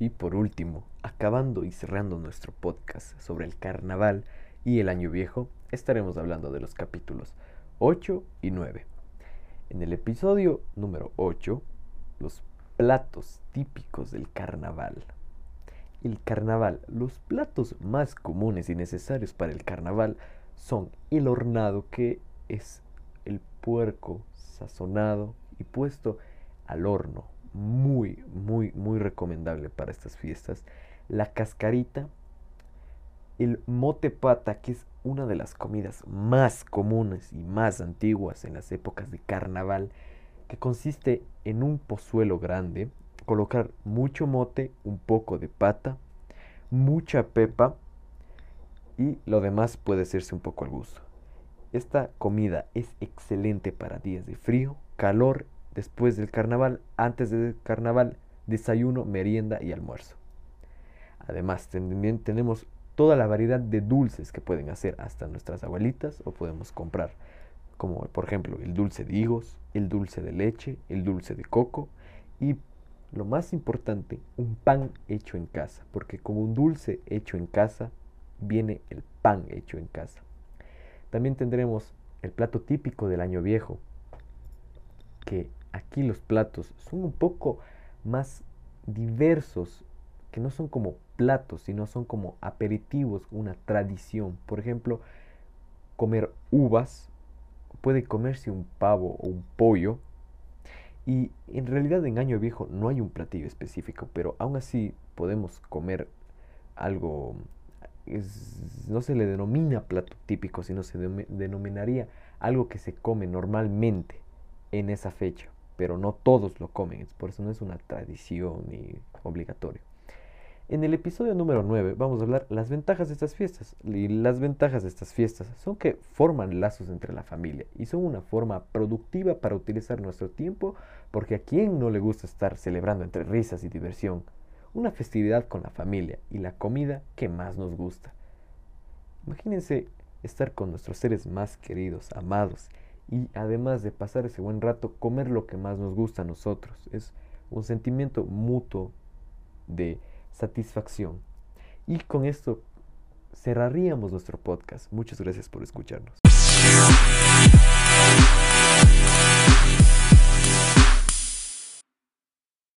Y por último, acabando y cerrando nuestro podcast sobre el carnaval y el año viejo, estaremos hablando de los capítulos 8 y 9. En el episodio número 8, los platos típicos del carnaval. El carnaval, los platos más comunes y necesarios para el carnaval son el hornado, que es el puerco sazonado y puesto al horno. Muy, muy, muy recomendable para estas fiestas. La cascarita, el mote pata, que es una de las comidas más comunes y más antiguas en las épocas de carnaval, que consiste en un pozuelo grande, colocar mucho mote, un poco de pata, mucha pepa y lo demás puede hacerse un poco al gusto. Esta comida es excelente para días de frío, calor, después del carnaval, antes del carnaval, desayuno, merienda y almuerzo. Además, tenemos toda la variedad de dulces que pueden hacer hasta nuestras abuelitas o podemos comprar, como por ejemplo el dulce de higos, el dulce de leche, el dulce de coco y lo más importante, un pan hecho en casa, porque como un dulce hecho en casa viene el pan hecho en casa. También tendremos el plato típico del año viejo, que aquí los platos son un poco más diversos, que no son como platos, sino son como aperitivos, una tradición. Por ejemplo, comer uvas, puede comerse un pavo o un pollo, y en realidad en Año Viejo no hay un platillo específico, pero aún así podemos comer algo no se le denomina plato típico, sino se denominaría algo que se come normalmente en esa fecha, pero no todos lo comen, por eso no es una tradición ni obligatorio. En el episodio número 9 vamos a hablar las ventajas de estas fiestas. Y las ventajas de estas fiestas son que forman lazos entre la familia y son una forma productiva para utilizar nuestro tiempo porque a quien no le gusta estar celebrando entre risas y diversión una festividad con la familia y la comida que más nos gusta. Imagínense estar con nuestros seres más queridos, amados, y además de pasar ese buen rato, comer lo que más nos gusta a nosotros. Es un sentimiento mutuo de satisfacción. Y con esto cerraríamos nuestro podcast. Muchas gracias por escucharnos.